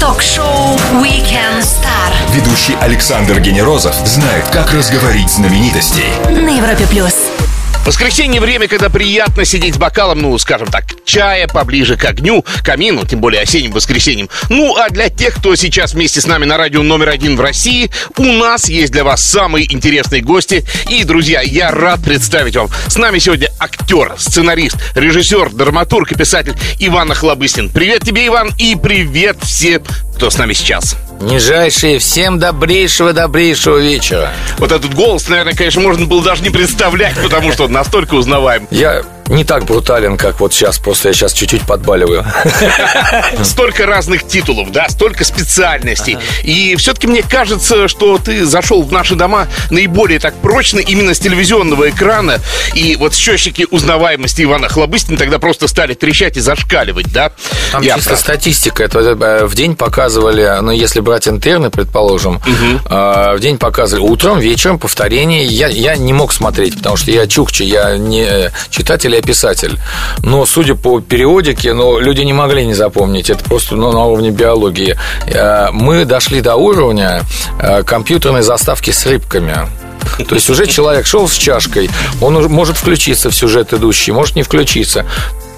Ток-шоу Weekend Star Ведущий Александр Генерозов знает, как разговорить знаменитостей. на Европе плюс. Воскресенье время, когда приятно сидеть с бокалом, ну, скажем так, чая поближе к огню, камину, тем более осенним воскресеньем. Ну, а для тех, кто сейчас вместе с нами на радио номер один в России, у нас есть для вас самые интересные гости. И, друзья, я рад представить вам. С нами сегодня актер, сценарист, режиссер, драматург и писатель Иван Охлобыстин. Привет тебе, Иван, и привет всем, кто с нами сейчас. Нижайшие, всем добрейшего-добрейшего вечера. Вот этот голос, наверное, конечно, можно было даже не представлять, потому что он настолько узнаваем. Я не так брутален, как вот сейчас, просто я сейчас чуть-чуть подбаливаю. Столько разных титулов, да, столько специальностей. И все-таки мне кажется, что ты зашел в наши дома наиболее так прочно именно с телевизионного экрана. И вот счетчики узнаваемости Ивана Хлобыстина тогда просто стали трещать и зашкаливать, да? Там Я чисто прав. статистика. Это э, в день показывали, ну, если брать интерны, предположим, э, в день показывали утром, вечером, повторение. Я, я не мог смотреть, потому что я чукча, я не э, читатель, я писатель. Но, судя по периодике, ну, люди не могли не запомнить. Это просто ну, на уровне биологии. Э, Мы дошли до уровня э, компьютерной заставки с рыбками. То есть уже человек шел с чашкой, он может включиться в сюжет идущий, может не включиться.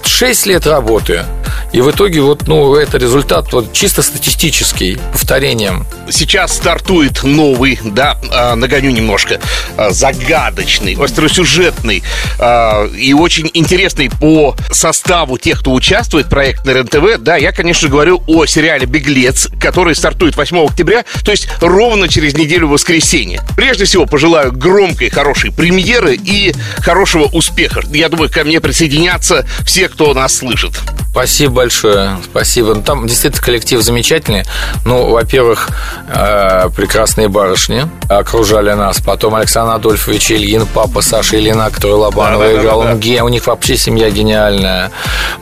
Шесть лет работы. И в итоге вот, ну, это результат вот, чисто статистический, повторением. Сейчас стартует новый, да, а, нагоню немножко, а, загадочный, остросюжетный а, и очень интересный по составу тех, кто участвует проект на РЕН-ТВ. Да, я, конечно, говорю о сериале «Беглец», который стартует 8 октября, то есть ровно через неделю воскресенье. Прежде всего, пожелаю громкой, хорошей премьеры и хорошего успеха. Я думаю, ко мне присоединятся все, кто нас слышит. Спасибо большое, спасибо. Ну, Там действительно коллектив замечательный. Ну, во-первых, э, прекрасные барышни окружали нас. Потом Александр Адольфович Ильин, папа Саша Ильина, который Лобанова Да-да-да-да-да. играл. Он ге- у них вообще семья гениальная.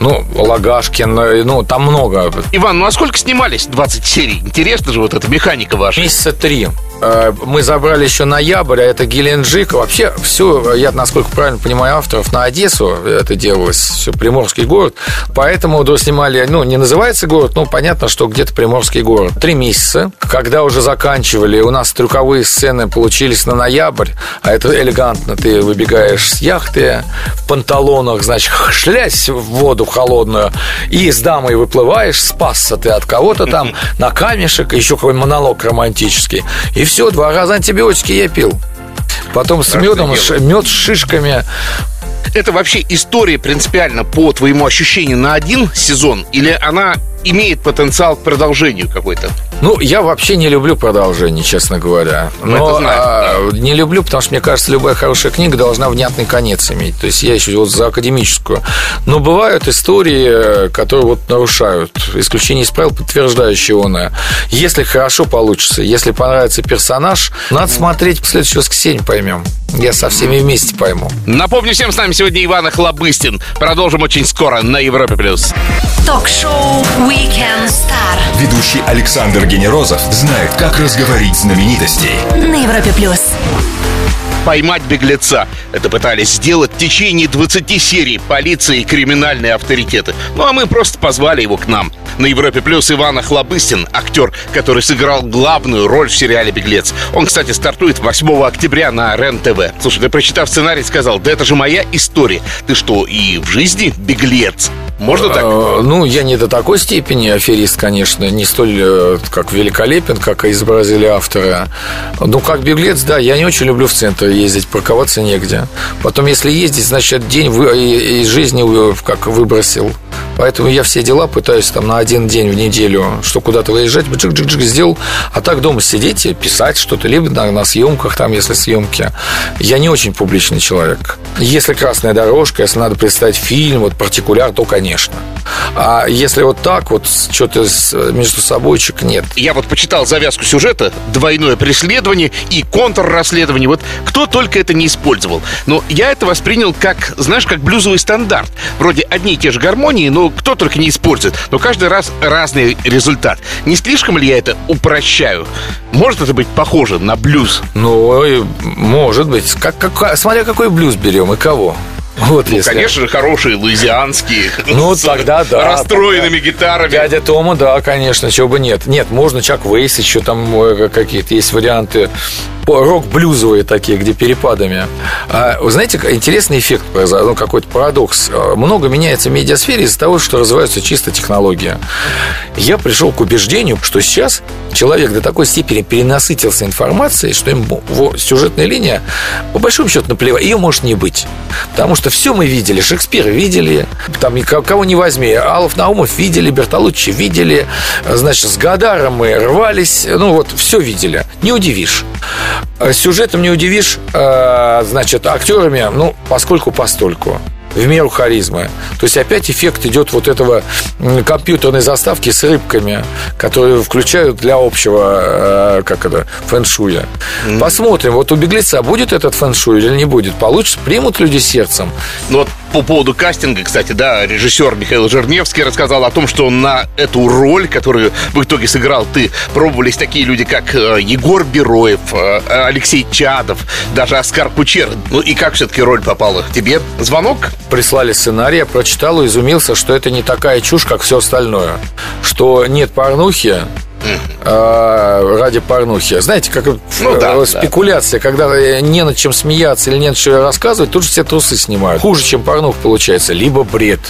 Ну, Лагашкин, э, ну, там много. Иван, ну а сколько снимались 20 серий? Интересно же вот эта механика ваша. Месяца три. Э, Мы забрали еще ноябрь, а это Геленджик. Вообще, все, я, насколько правильно понимаю, авторов на Одессу это делалось, все, Приморский город. Поэтому доснимали, ну, не называется город, но понятно, что где-то Приморский город. Три месяца. Когда уже заканчивали, у нас трюковые сцены получились на ноябрь, а это элегантно. Ты выбегаешь с яхты в панталонах, значит, шлясь в воду холодную, и с дамой выплываешь, спасся ты от кого-то там, на камешек, еще какой монолог романтический. И все, два раза антибиотики я пил. Потом с медом, ш- мед с шишками. Это вообще история принципиально по твоему ощущению на один сезон? Или она имеет потенциал к продолжению какой-то? Ну, я вообще не люблю продолжение, честно говоря. Ну, это Но знаем, а, не люблю, потому что, мне кажется, любая хорошая книга должна внятный конец иметь. То есть я еще вот за академическую. Но бывают истории, которые вот нарушают. Исключение из правил, подтверждающие оно. Если хорошо получится, если понравится персонаж, надо смотреть в следующее воскресенье, поймем. Я со всеми вместе пойму. Напомню всем, с нами сегодня Иван Охлобыстин. Продолжим очень скоро на Европе+. плюс. Ток-шоу Weekend Star Ведущий Александр Генерозов знает, как разговорить знаменитостей. на Европе плюс. Поймать беглеца. Это пытались сделать в течение 20 серий полиция и криминальные авторитеты. Ну а мы просто позвали его к нам. На Европе Плюс Иван Охлобыстин, актер, который сыграл главную роль в сериале «Беглец». Он, кстати, стартует 8 октября на РЕН-ТВ. Слушай, ты, прочитав сценарий, сказал, да это же моя история. Ты что, и в жизни беглец? Можно так? Э, Ну, я не до такой степени аферист, конечно, не столь э, как великолепен, как изобразили авторы. Ну, как беглец, да, я не очень люблю в центр ездить, парковаться негде. Потом, если ездить, значит, день вы- из жизни как выбросил. Поэтому я все дела пытаюсь там на один день в неделю, что куда-то выезжать, джик-джик-джик сделал, а так дома сидеть и писать что-то, либо на, на съемках, там, если съемки. Я не очень публичный человек. Если красная дорожка, если надо представить фильм, вот партикуляр, то, конечно. А если вот так, вот что-то между собойчик, нет. Я вот почитал завязку сюжета, двойное преследование и контррасследование. Вот кто только это не использовал. Но я это воспринял как, знаешь, как блюзовый стандарт. Вроде одни и те же гармонии, но кто только не использует. Но каждый раз разный результат. Не слишком ли я это упрощаю? Может это быть похоже на блюз? Ну, может быть. Как, как, смотря какой блюз берем и кого. Вот Ну, конечно же, хорошие луизианские. Ну, с тогда да. Расстроенными тогда. гитарами. Дядя Тома, да, конечно, чего бы нет. Нет, можно Чак Вейс, еще там э, какие-то есть варианты рок-блюзовые такие, где перепадами. А, вы знаете, интересный эффект произошел, ну, какой-то парадокс. А, Много меняется в медиасфере из-за того, что развиваются чисто технологии. Я пришел к убеждению, что сейчас человек до такой степени перенасытился информацией, что ему его сюжетная линия, по большому счету, наплевать, ее может не быть. Потому что все мы видели. Шекспир видели, там кого не возьми. Алов Наумов видели, Бертолуччи видели. Значит, с Гадаром мы рвались. Ну, вот, все видели. Не удивишь. А Сюжетом не удивишь, а, значит, актерами, ну, поскольку постольку в меру харизмы. То есть опять эффект идет вот этого компьютерной заставки с рыбками, которые включают для общего, э, как это, фэншуя. Посмотрим, вот у беглеца будет этот фэншуй или не будет. Получится, примут люди сердцем. Ну вот по поводу кастинга, кстати, да, режиссер Михаил Жерневский рассказал о том, что на эту роль, которую в итоге сыграл ты, пробовались такие люди, как э, Егор Бероев, э, Алексей Чадов, даже Оскар Кучер. Ну и как все-таки роль попала? Тебе звонок? Прислали сценарий, я прочитал изумился, что это не такая чушь, как все остальное. Что нет порнухи, а, ради порнухи. Знаете, как Ну да, э, да. спекуляция, когда э, не над чем смеяться или не над чем рассказывать, тут же все трусы снимают. Хуже, чем порнух получается, либо бред.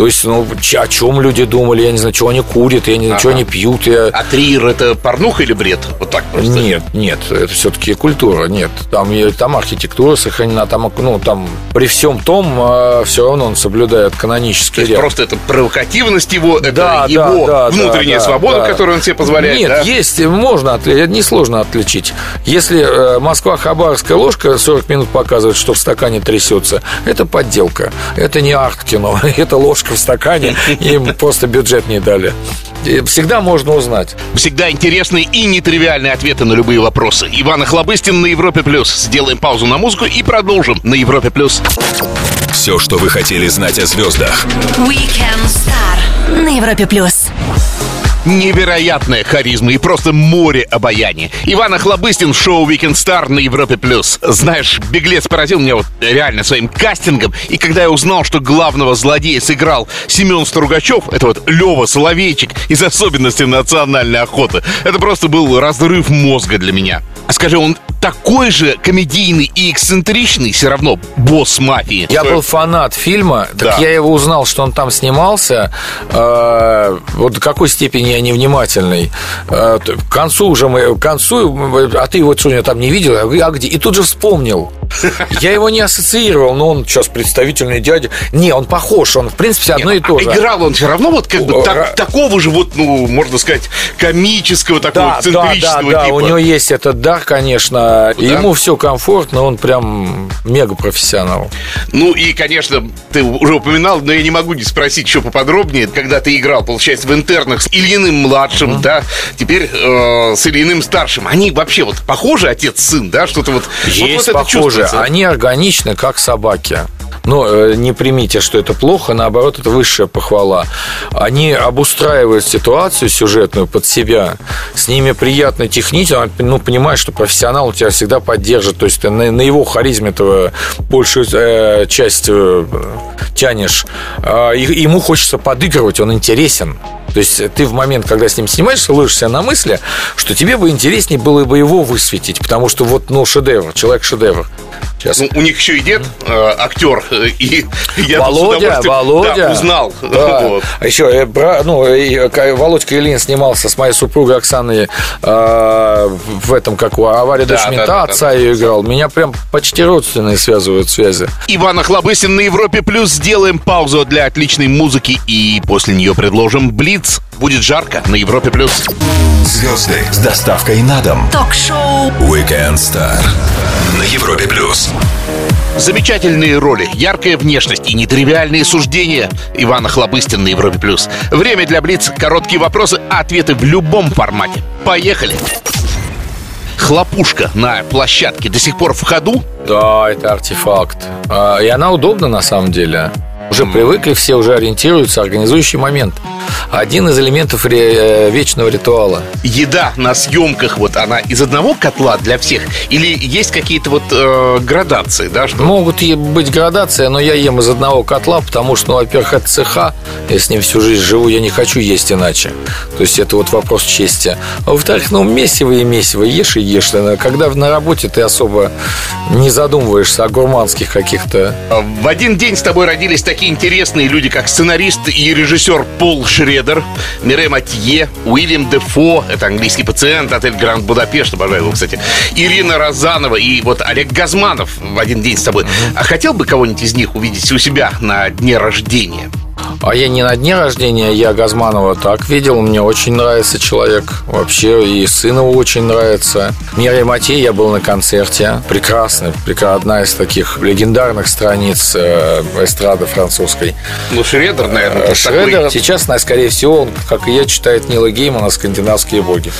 То есть, ну, о чем люди думали, я не знаю, чего они курят, я не знаю, чего Ага. они пьют. Я... А трир это порнуха или бред? Вот так просто. Нет, нет, это все-таки культура, нет. Там, там архитектура сохранена, там, ну, там при всем том все равно он соблюдает канонический ряд. просто это провокативность его, это Да, его да, да, внутренняя да, свобода, да. которую он себе позволяет. Нет, да? есть, можно отличить, несложно отличить. Если э, Москва-Хабаровская ложка 40 минут показывает, что в стакане трясется, это подделка. Это не арт-кино, это ложка в стакане, им просто бюджет не дали. И Всегда можно узнать. Всегда интересные и нетривиальные ответы на любые вопросы. Иван Охлобыстин на Европе Плюс. Сделаем паузу на музыку и продолжим на Европе Плюс. Все, что вы хотели знать о звездах. Weekend Star на Европе плюс. Невероятная харизма и просто море обаяния. Иван Охлобыстин в шоу Weekend Star на Европе Плюс. Знаешь, беглец поразил меня вот реально своим кастингом. И когда я узнал, что главного злодея сыграл Семен Стругачев, это вот Лева Соловейчик из особенностей национальной охоты, это просто был разрыв мозга для меня. А скажи, он такой же комедийный и эксцентричный все равно босс мафии? Я был фанат фильма, Да. так я его узнал, что он там снимался. Э, вот до какой степени я невнимательный. Э, к концу уже мы, к концу, а ты его что, там не видел? А где? И тут же вспомнил. Я его не ассоциировал, но он сейчас представительный дядя. Не, он похож, он в принципе одно и то А же. Играл он все равно вот как бы такого же вот, ну, можно сказать, комического, такого Да, да, да, да, типа. у него есть этот дар, конечно. Ему все комфортно, он прям мега профессионал. Ну и, конечно, ты уже упоминал, но я не могу не спросить еще поподробнее, когда ты играл, получается, в интернах с Ильиным младшим, да, теперь э, с Ильиным старшим. Они вообще вот похожи отец-сын, да, что-то вот. вот- Есть вот это похоже. Чувствуется. Они органичны, как собаки. Но э, не примите, что это плохо, наоборот, это высшая похвала. Они обустраивают ситуацию сюжетную под себя. С ними приятно технить, он, ну, понимаешь, что профессионал тебя всегда поддержит. То есть ты на, на его харизме этого большую э, часть э, тянешь. И- ему хочется подыгрывать, он интересен. То есть ты в момент, когда с ним снимаешься, ловишься на мысли, что тебе бы интереснее было бы его высветить, потому что вот, ну, шедевр, человек-шедевр. Сейчас. Ну, у них еще и дед, э, актер, э, и я Володя, Володя. да, узнал. Да. Вот. А еще, э, ну, э, Володька Ильин снимался с моей супругой Оксаной э, в этом, как у авария Да, дочь да, да, отца да. ее играл. Меня прям почти родственные связывают связи. Иван Охлобыстин на Европе Плюс. Сделаем паузу для отличной музыки и после нее предложим Блиц. Будет жарко на Европе Плюс. Звезды с доставкой на дом. Ток-шоу Weekend Star на Европе плюс. Замечательные роли, яркая внешность и нетривиальные суждения. Иван Охлобыстин на Европе Плюс. Время для Блиц. Короткие вопросы, а ответы в любом формате. Поехали. Хлопушка на площадке до сих пор в ходу. Да, это артефакт. А, И она удобна на самом деле. Уже привыкли, все уже ориентируются, организующий момент. Один из элементов ре- э, вечного ритуала. Еда на съемках, вот она из одного котла для всех? Или есть какие-то вот э, градации, да? Что... Могут быть градации, но я ем из одного котла, потому что, ну, во-первых, это цеха, я с ним всю жизнь живу, я не хочу есть иначе. То есть это вот вопрос чести. А во-вторых, ну, месиво и месиво, ешь и ешь. Когда на работе ты особо не задумываешься о гурманских каких-то... В один день с тобой родились такие интересные люди, как сценарист и режиссер Пол Шредер, Мире Матье, Уильям Дефо, это английский пациент, отель Гранд Будапешт, обожаю его, кстати, Ирина Розанова и вот Олег Газманов в один день с тобой. А хотел бы кого-нибудь из них увидеть у себя на дне рождения? А я не на дне рождения, я Газманова так видел. Мне очень нравится человек. Вообще, и сын его очень нравится. Мира Матей, я был на концерте. Прекрасный, прекрасная одна из таких легендарных страниц э, эстрады французской. Ну, Шредер, наверное, э, Шредер такой... сейчас, скорее всего, он, как и я, читает Нила Геймана «Скандинавские боги».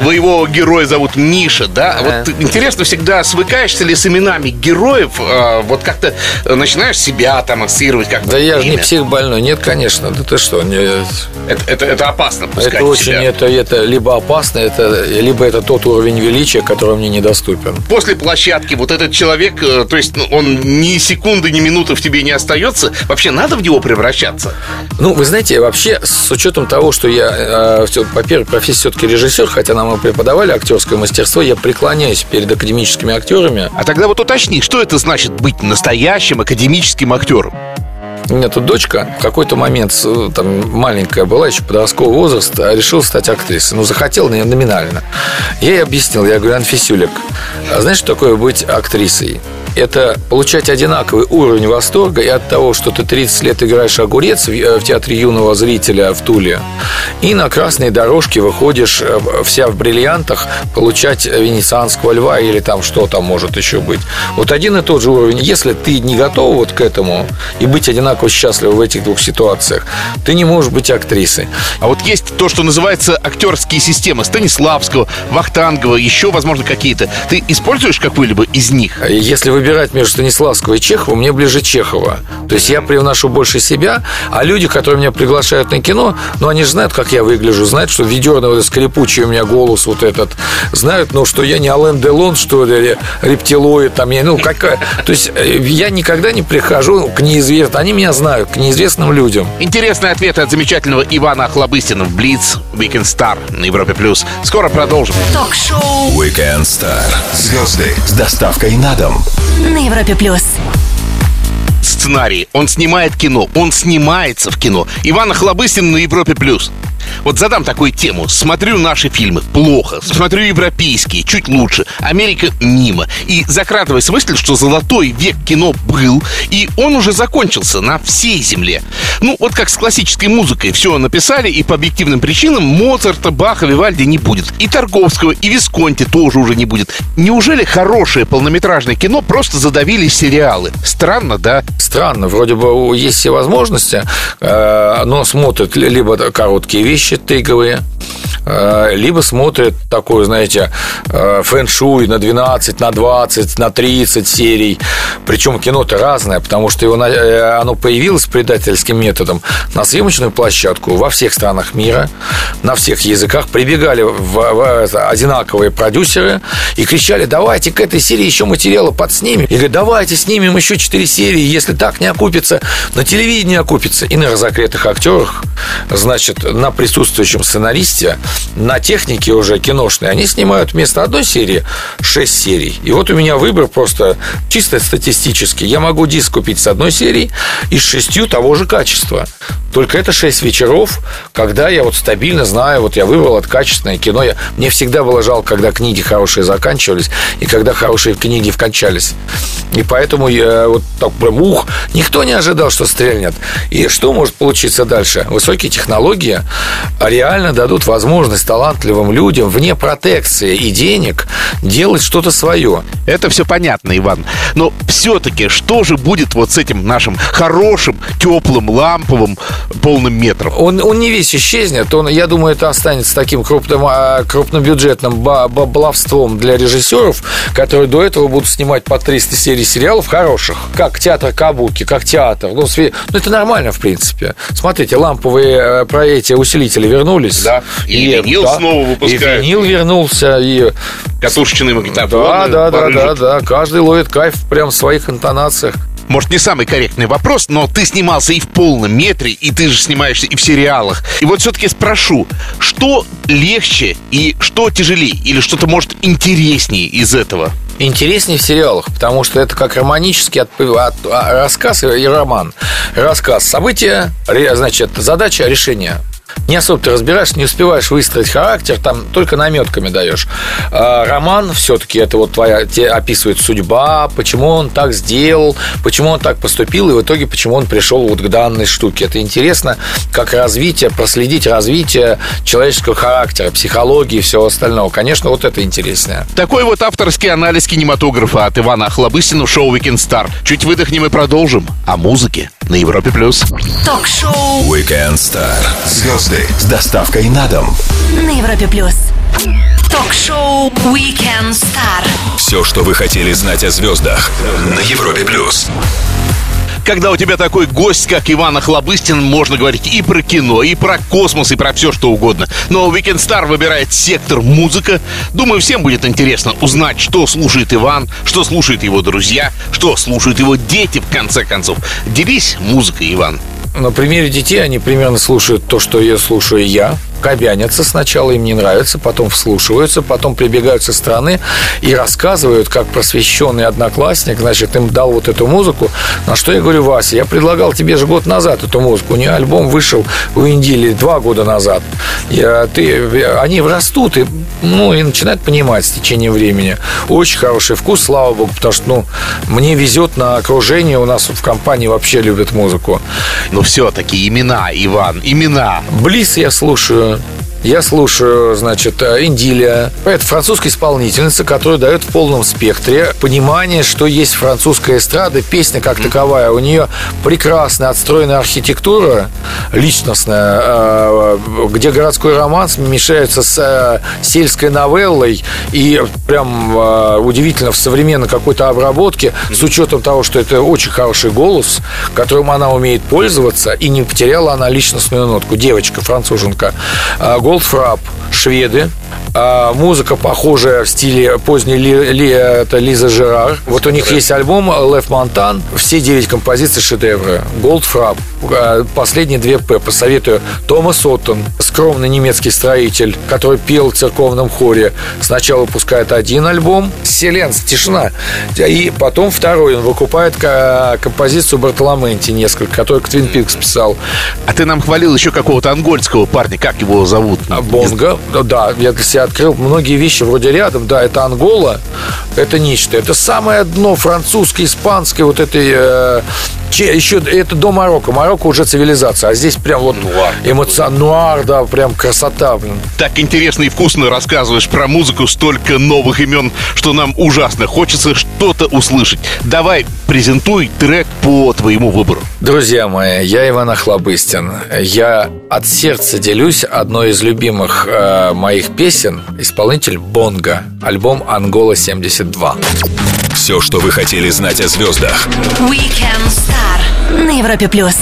Вы его героя зовут Миша, да? Вот интересно всегда, свыкаешься ли с именами героев? А, вот как-то начинаешь себя там ассоциировать как Да я же не псих больной. Нет, конечно. Да ты что? Не... Это, это, это опасно Это очень, себя. это, это либо опасно, это, либо это тот уровень величия, который мне недоступен. После площадки вот этот человек, э, то есть ну, он ни секунды, ни минуты в тебе не остается, вообще надо в него превращаться? Ну, вы знаете, вообще, с учетом того, что я, э, во-первых, профессия все-таки режиссер, хотя нам и преподавали актерское мастерство, я преклоняюсь перед академическими актерами. А тогда вот уточни, что это значит быть настоящим академическим актером? У меня тут дочка в какой-то момент, там маленькая была, еще подростковый возраст, решила стать актрисой. Ну, захотела номинально. Я ей объяснил, я говорю, Анфисюлик, а знаешь, что такое быть актрисой? это получать одинаковый уровень восторга и от того, что ты 30 лет играешь огурец в театре юного зрителя в Туле, и на красной дорожке выходишь э, вся в бриллиантах получать венецианского льва или там что там может еще быть. Вот один и тот же уровень. Если ты не готов вот к этому и быть одинаково счастлив в этих двух ситуациях, ты не можешь быть актрисой. А вот есть то, что называется актерские системы Станиславского, Вахтангова, еще, возможно, какие-то. Ты используешь какую-либо из них? Если вы выбирать между Станиславского и Чехова, мне ближе Чехова. То есть я привношу больше себя, а люди, которые меня приглашают на кино, ну, они же знают, как я выгляжу, знают, что ведерный вот скрипучий у меня голос вот этот, знают, ну, что я не Ален Делон, что ли, рептилоид, там, я, ну, какая... То есть э, я никогда не прихожу к неизвестным, они меня знают, к неизвестным людям. Интересные ответы от замечательного Ивана Охлобыстина в Блиц Weekend Star на Европе+. плюс. Скоро продолжим. Ток-шоу Weekend Star. Звезды с доставкой на дом на Европе плюс сценарий, он снимает кино, он снимается в кино. Иван Охлобыстин на Европе+. плюс. Вот задам такую тему. Смотрю наши фильмы. Плохо. Смотрю европейские. Чуть лучше. Америка мимо. И закрадываясь мысль, что золотой век кино был, и он уже закончился на всей земле. Ну, вот как с классической музыкой. Все написали, и по объективным причинам Моцарта, Баха, Вивальди не будет. И Тарковского, и Висконти тоже уже не будет. Неужели хорошее полнометражное кино просто задавили сериалы? Странно, да? Странно. Вроде бы есть все возможности, э, но смотрят либо короткие вещи, тейковые, э, либо смотрят такой, знаете, э, фэн-шуй на 12, на 20, на 30 серий. Причем кино-то разное, потому что его, э, оно появилось предательским методом на съемочную площадку во всех странах мира, на всех языках. Прибегали в, в, одинаковые продюсеры и кричали, давайте к этой серии еще материала подснимем. И говорят, давайте снимем еще 4 серии, если так не окупится, на телевидении окупится. И на разогретых актерах, значит, на присутствующем сценаристе на технике уже киношной, они снимают вместо одной серии 6 серий. И вот у меня выбор просто чисто статистический. Я могу диск купить с одной серии и с шестью того же качества. Только это 6 вечеров, когда я вот стабильно знаю, вот я выбрал это качественное кино. Я, мне всегда было жалко, когда книги хорошие заканчивались и когда хорошие книги вкончались. И поэтому я вот так прям ух, никто не ожидал, что стрельнет. И что может получиться дальше? Высокие технологии реально дадут возможность талантливым людям вне протекции и денег делать что-то свое. Это все понятно, Иван. Но все-таки что же будет вот с этим нашим хорошим, теплым, ламповым, полным метром? Он, он не весь исчезнет. Он, я думаю, это останется таким крупным, а, крупнобюджетным баловством для режиссеров, которые до этого будут снимать по 300 серий сериалов хороших. Как театр Кабуки, как театр. Ну, ну это нормально, в принципе. Смотрите, ламповые э, про эти усилители вернулись. Да. И, и винил да, снова выпускают. И винил вернулся. И... Катушечные магнитофоны. Да, да, да, да, да. Каждый ловит кайф прям в своих интонациях может, не самый корректный вопрос, но ты снимался и в полном метре, и ты же снимаешься и в сериалах. И вот все-таки спрошу, что легче и что тяжелее? Или что-то, может, интереснее из этого? интереснее в сериалах, потому что это как романический от, от, а, рассказ и роман. Рассказ, события, значит, задача, решение не особо ты разбираешься, не успеваешь выстроить характер, там только наметками даешь. А роман все-таки это вот твоя, тебе описывает судьба, почему он так сделал, почему он так поступил, и в итоге почему он пришел вот к данной штуке. Это интересно, как развитие, проследить развитие человеческого характера, психологии и всего остального. Конечно, вот это интереснее. Такой вот авторский анализ кинематографа от Ивана Охлобыстина в шоу «Weekend Star». Чуть выдохнем и продолжим. О музыке на Европе+. плюс. Ток-шоу «Weekend Star». Звезды с доставкой на дом. На Европе плюс. Ток-шоу Weekend Star. Все, что вы хотели знать о звездах на Европе плюс. Когда у тебя такой гость, как Иван Охлобыстин, можно говорить и про кино, и про космос, и про все, что угодно. Но Weekend Star выбирает сектор музыка. Думаю, всем будет интересно узнать, что слушает Иван, что слушают его друзья, что слушают его дети, в конце концов. Делись музыкой, Иван на примере детей они примерно слушают то, что я слушаю я кабянятся сначала, им не нравится, потом вслушиваются, потом прибегают со стороны и рассказывают, как просвещенный одноклассник, значит, им дал вот эту музыку. На что я говорю, Вася, я предлагал тебе же год назад эту музыку. У нее альбом вышел у Индии два года назад. Я, ты, они растут и, ну, и начинают понимать с течением времени. Очень хороший вкус, слава богу, потому что, ну, мне везет на окружение, у нас в компании вообще любят музыку. Но все-таки имена, Иван, имена. Близ я слушаю Bye. Я слушаю, значит, э, Индилия. Это французская исполнительница, которая дает в полном спектре понимание, что есть французская эстрада, песня как таковая. У нее прекрасная отстроенная архитектура личностная, э, где городской романс мешается с э, сельской новеллой и прям удивительно в современной какой-то обработке с учетом того, что это очень хороший голос, которым она умеет пользоваться и не потеряла она личностную нотку. Девочка, француженка. Goldfrapp, шведы, а, музыка похожая в стиле поздней ли, ли, это Лиза Жерар. Вот у них есть альбом Лев Монтан. Все девять композиций шедевры. Goldfrapp. А, последние две П. Посоветую. Томас Оттон, скромный немецкий строитель, который пел в церковном хоре. Сначала выпускает один альбом «Селенс. Тишина». И потом второй. Он выкупает композицию Бартоломенти несколько, который к Твин Пикс писал. А ты нам хвалил еще какого-то ангольского парня. Как его зовут? А, Бонга. Да, я для себя открыл многие вещи вроде рядом. Да, это Ангола, это нечто. Это самое дно французской, испанской вот этой... Э, еще это до Марокко. Марокко уже цивилизация, а здесь прям вот нуар, эмоцион, нуар, да, прям красота. Блин. Так интересно и вкусно рассказываешь про музыку, столько новых имен, что нам ужасно хочется что-то услышать. Давай, презентуй трек по твоему выбору. Друзья мои, я Иван Охлобыстин. Я от сердца делюсь одной из любимых э, моих песен исполнитель Бонга, альбом Ангола 72. Все, что вы хотели знать о звездах. Weekend Star на Европе плюс.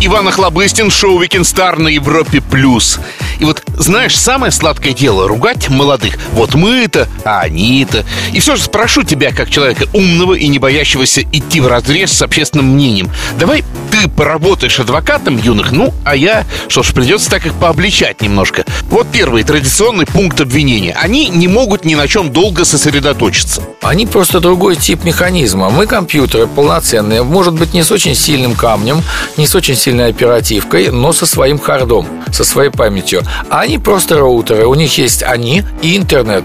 Иван Охлобыстин, шоу Weekend Star на Европе плюс. И вот, знаешь, самое сладкое дело — ругать молодых. Вот мы-то, а они-то. И все же спрошу тебя, как человека умного и не боящегося идти в разрез с общественным мнением. Давай ты поработаешь адвокатом юных, ну, а я, что ж, придется так их пообличать немножко. Вот первый традиционный пункт обвинения. Они не могут ни на чем долго сосредоточиться. Они просто другой тип механизма. Мы компьютеры полноценные, может быть, не с очень сильным камнем, не с очень сильной оперативкой, но со своим хардом, со своей памятью. А они просто роутеры. У них есть они и интернет.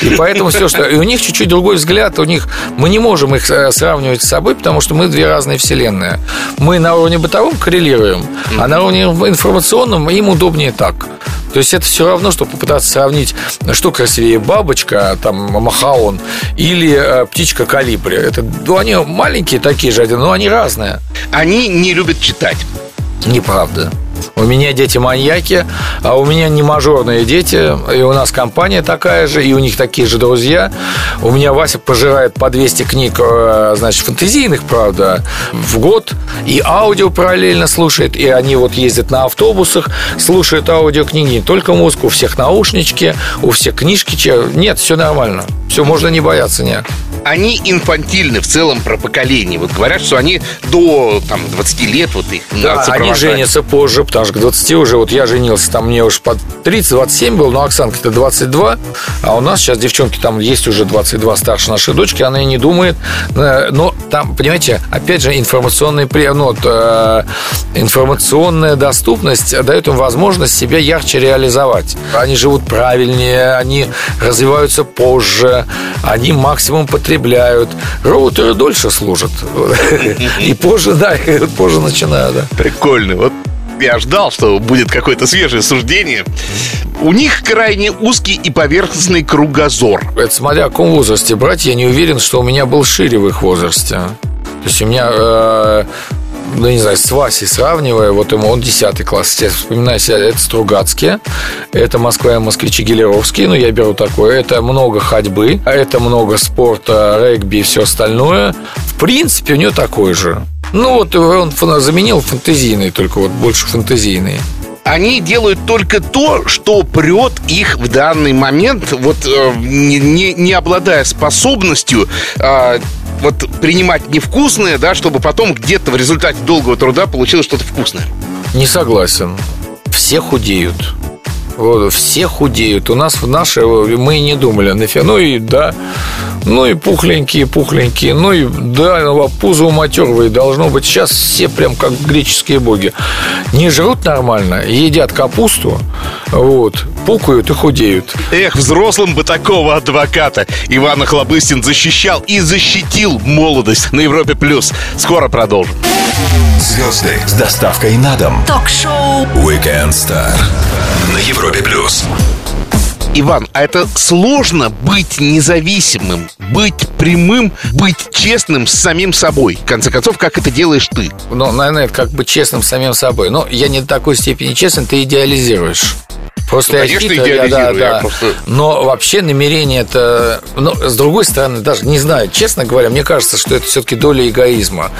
И поэтому все, что... И у них чуть-чуть другой взгляд. У них... Мы не можем их э, сравнивать с собой, потому что мы две разные вселенные. Мы на уровне бытовом коррелируем, а на уровне информационном им удобнее так. То есть это все равно, что попытаться сравнить, что красивее бабочка, там, махаон, или э, птичка калибри. Это, ну, они маленькие такие же, но они разные. Они не любят читать. Неправда. У меня дети маньяки, а у меня не мажорные дети, и у нас компания такая же, и у них такие же друзья. У меня Вася пожирает по 200 книг, э, значит, фантазийных, правда, в год, и аудио параллельно слушает, и они вот ездят на автобусах, слушают аудиокниги, не только музыку, у всех наушнички, у всех книжки. Нет, все нормально. Все, можно не бояться, нет они инфантильны в целом про поколение. Вот говорят, что они до там, 20 лет вот их да, они женятся позже, потому что к 20 уже, вот я женился, там мне уж под 30-27 был, но Оксанке-то 22, а у нас сейчас девчонки там есть уже 22 старше нашей дочки, она и не думает. Э, но там, понимаете, опять же, информационный, ну, э, информационная доступность дает им возможность себя ярче реализовать. Они живут правильнее, они развиваются позже, они максимум потребляют. Роутеры дольше служат. И позже, да, позже начинают, да. Прикольно. Вот я ждал, что будет какое-то свежее суждение. У них крайне узкий и поверхностный кругозор. Это смотря о каком возрасте брать, я не уверен, что у меня был шире в их возрасте. То есть у меня э, ну, не знаю, с Васей сравнивая, вот ему он 10 класс, я вспоминаю себя, это Стругацкие, это Москва и москвичи Гелеровские, ну, я беру такое, это много ходьбы, это много спорта, регби и все остальное. В принципе, у него такой же. Ну, вот он заменил фантазийный, только вот больше фантазийный они делают только то, что прет их в данный момент, вот э, не, не, не обладая способностью э, вот принимать невкусное, да, чтобы потом где-то в результате долгого труда получилось что-то вкусное. Не согласен. Все худеют. Вот, все худеют. У нас в наше мы не думали нафиг. Ну и да, ну и пухленькие, пухленькие, ну и да, пузо матерые должно быть. Сейчас все прям как греческие боги. Не жрут нормально, едят капусту, вот, пукают и худеют. Эх, взрослым бы такого адвоката. Иван Охлобыстин защищал и защитил молодость на Европе+. плюс. Скоро продолжим. Звезды с доставкой на дом. Ток-шоу Weekend Star на Европе+. плюс. Иван, а это сложно быть независимым, быть прямым, быть честным с самим собой. В конце концов, как это делаешь ты? Ну, наверное, это как бы честным с самим собой. Но я не до такой степени честен, ты идеализируешь. Просто ну, конечно, хитро, я, да, да. Просто... Но вообще намерение это... Ну, с другой стороны, даже не знаю, честно говоря, мне кажется, что это все-таки доля эгоизма.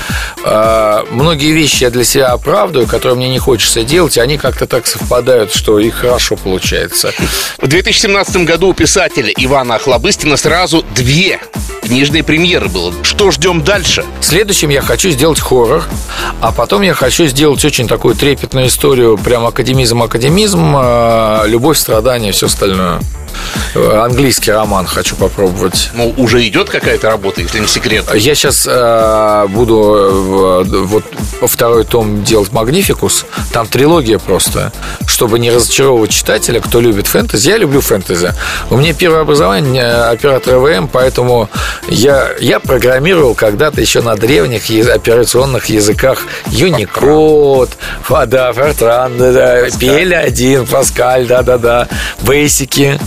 А, многие вещи я для себя оправдываю, которые мне не хочется делать, и они как-то так совпадают, что их хорошо получается. В 2017 году у писателя Ивана Охлобыстина сразу две книжные премьеры было. Что ждем дальше? Следующим я хочу сделать хоррор, а потом я хочу сделать очень такую трепетную историю, прям академизм-академизм, а, любовь, страдания, все остальное. Английский роман хочу попробовать. Ну, уже идет какая-то работа, если не секрет. Я сейчас э, буду э, вот второй том делать Магнификус. Там трилогия просто, чтобы не разочаровывать читателя, кто любит фэнтези. Я люблю фэнтези. У меня первое образование э, оператор ВМ, поэтому я, я программировал когда-то еще на древних операционных языках Unicode, да, Fortran, да, да, PL1, Pascal, да-да-да, Basic.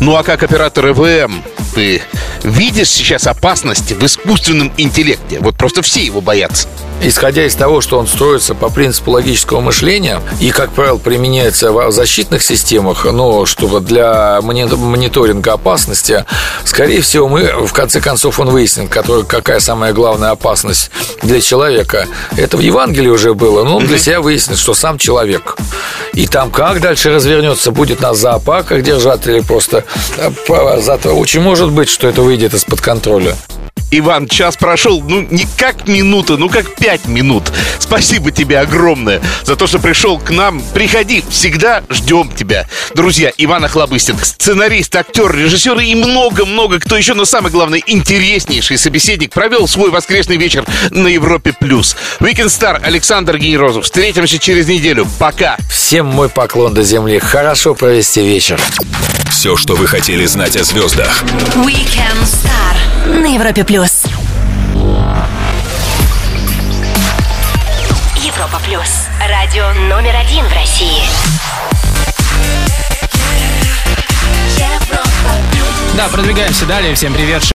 Ну а как оператор ЭВМ, ты видишь сейчас опасность в искусственном интеллекте? Вот просто все его боятся исходя из того, что он строится по принципу логического мышления и, как правило, применяется в защитных системах, но чтобы для мониторинга опасности, скорее всего, мы, в конце концов, он выяснит, который, какая самая главная опасность для человека. Это в Евангелии уже было, но он для себя выяснит, что сам человек. И там как дальше развернется, будет нас в зоопарках держать или просто... Э, очень может быть, что это выйдет из-под контроля. Иван, час прошел, ну, не как минута, ну, как пять минут. Спасибо тебе огромное за то, что пришел к нам. Приходи, всегда ждем тебя. Друзья, Иван Охлобыстин, сценарист, актер, режиссер и много-много кто еще, но самое главное, интереснейший собеседник, провел свой воскресный вечер на Европе+. плюс. Weekend Star Александр Генерозов. Встретимся через неделю. Пока. Всем мой поклон до земли. Хорошо провести вечер. Все, что вы хотели знать о звездах. Weekend Star на Европе плюс. Европа плюс. Радио номер один в России. Да, продвигаемся далее. Всем привет.